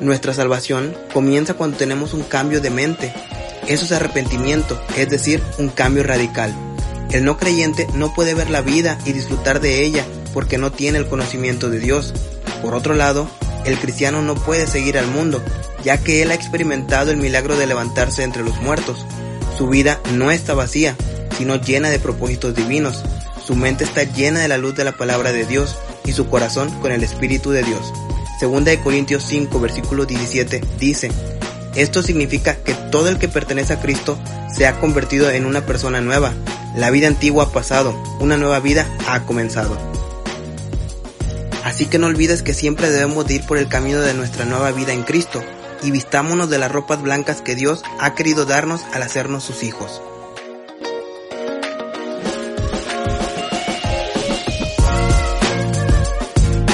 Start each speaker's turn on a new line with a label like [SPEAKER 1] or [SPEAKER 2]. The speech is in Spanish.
[SPEAKER 1] Nuestra salvación comienza cuando tenemos un cambio de mente. Eso es arrepentimiento, es decir, un cambio radical. El no creyente no puede ver la vida y disfrutar de ella porque no tiene el conocimiento de Dios. Por otro lado, el cristiano no puede seguir al mundo, ya que él ha experimentado el milagro de levantarse entre los muertos. Su vida no está vacía, sino llena de propósitos divinos. Su mente está llena de la luz de la palabra de Dios y su corazón con el Espíritu de Dios. Segunda de Corintios 5, versículo 17 dice, esto significa que todo el que pertenece a Cristo se ha convertido en una persona nueva. La vida antigua ha pasado, una nueva vida ha comenzado. Así que no olvides que siempre debemos de ir por el camino de nuestra nueva vida en Cristo y vistámonos de las ropas blancas que Dios ha querido darnos al hacernos sus hijos.